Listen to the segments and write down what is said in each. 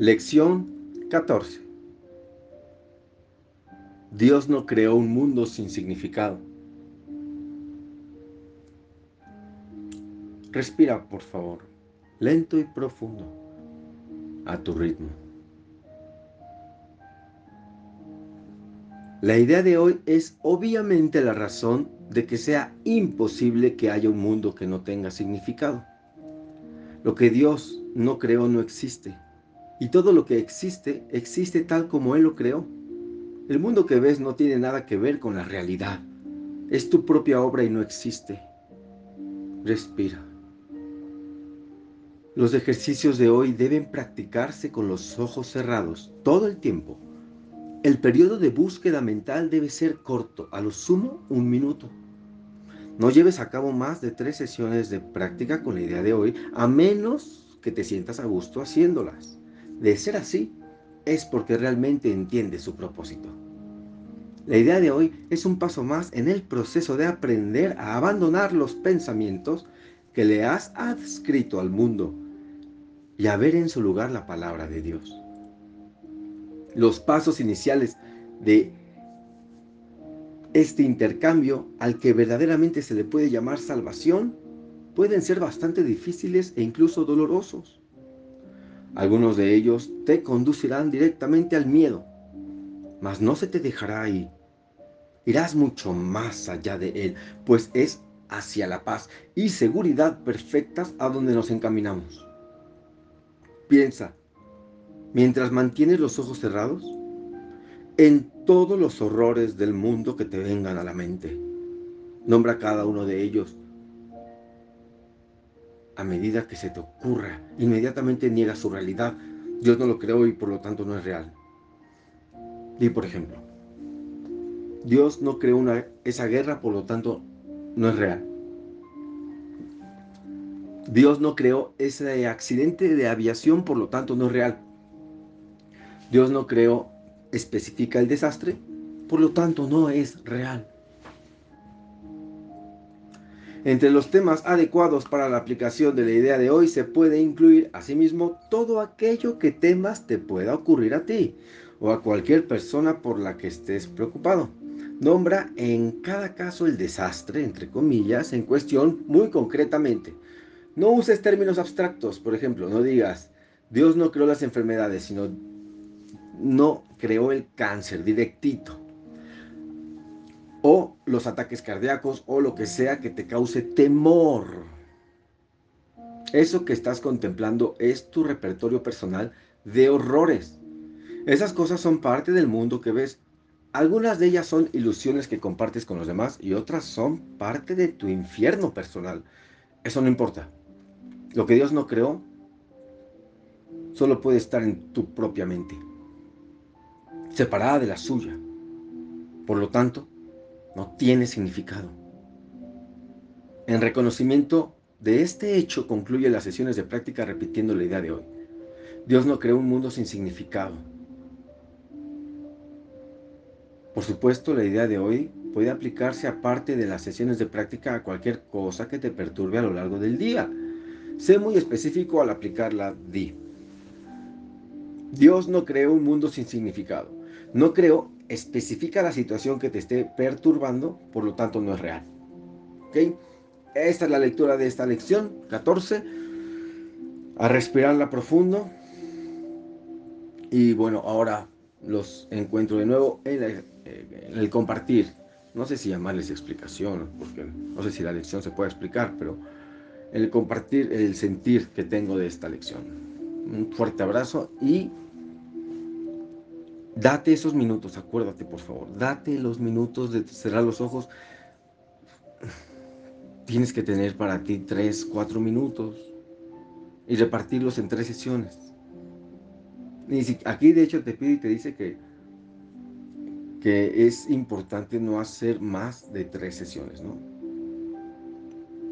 Lección 14. Dios no creó un mundo sin significado. Respira, por favor, lento y profundo, a tu ritmo. La idea de hoy es obviamente la razón de que sea imposible que haya un mundo que no tenga significado. Lo que Dios no creó no existe y todo lo que existe, existe tal como Él lo creó. El mundo que ves no tiene nada que ver con la realidad. Es tu propia obra y no existe. Respira. Los ejercicios de hoy deben practicarse con los ojos cerrados todo el tiempo. El periodo de búsqueda mental debe ser corto, a lo sumo un minuto. No lleves a cabo más de tres sesiones de práctica con la idea de hoy, a menos que te sientas a gusto haciéndolas. De ser así, es porque realmente entiende su propósito. La idea de hoy es un paso más en el proceso de aprender a abandonar los pensamientos que le has adscrito al mundo y a ver en su lugar la palabra de Dios. Los pasos iniciales de este intercambio al que verdaderamente se le puede llamar salvación pueden ser bastante difíciles e incluso dolorosos. Algunos de ellos te conducirán directamente al miedo, mas no se te dejará ahí. Irás mucho más allá de él, pues es hacia la paz y seguridad perfectas a donde nos encaminamos. Piensa, mientras mantienes los ojos cerrados, en todos los horrores del mundo que te vengan a la mente. Nombra cada uno de ellos a medida que se te ocurra. Inmediatamente niega su realidad. Dios no lo creó y por lo tanto no es real. Di por ejemplo, Dios no creó esa guerra, por lo tanto no es real. Dios no creó ese accidente de aviación, por lo tanto no es real. Dios no creó, especifica el desastre, por lo tanto no es real. Entre los temas adecuados para la aplicación de la idea de hoy se puede incluir asimismo todo aquello que temas te pueda ocurrir a ti o a cualquier persona por la que estés preocupado. Nombra en cada caso el desastre, entre comillas, en cuestión muy concretamente. No uses términos abstractos, por ejemplo, no digas, Dios no creó las enfermedades, sino no creó el cáncer directito o los ataques cardíacos o lo que sea que te cause temor. Eso que estás contemplando es tu repertorio personal de horrores. Esas cosas son parte del mundo que ves. Algunas de ellas son ilusiones que compartes con los demás y otras son parte de tu infierno personal. Eso no importa. Lo que Dios no creó solo puede estar en tu propia mente, separada de la suya. Por lo tanto, no tiene significado. En reconocimiento de este hecho concluye las sesiones de práctica repitiendo la idea de hoy. Dios no creó un mundo sin significado. Por supuesto, la idea de hoy puede aplicarse aparte de las sesiones de práctica a cualquier cosa que te perturbe a lo largo del día. Sé muy específico al aplicarla. Di. Dios no creó un mundo sin significado. No creó especifica la situación que te esté perturbando, por lo tanto no es real. ¿Ok? Esta es la lectura de esta lección 14. A respirarla profundo. Y bueno, ahora los encuentro de nuevo en, el compartir. No sé si llamarles explicación, porque no sé si la lección se puede explicar, pero el compartir el sentir que tengo de esta lección. Un fuerte abrazo y Date esos minutos, acuérdate por favor, date los minutos de cerrar los ojos. Tienes que tener para ti tres, cuatro minutos y repartirlos en tres sesiones. Y aquí de hecho te pide y te dice que, que es importante no hacer más de tres sesiones, ¿no?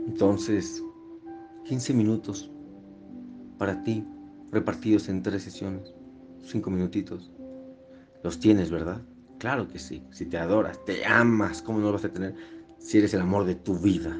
Entonces, 15 minutos para ti, repartidos en tres sesiones, cinco minutitos. Los tienes, ¿verdad? Claro que sí. Si te adoras, te amas, ¿cómo no lo vas a tener si eres el amor de tu vida?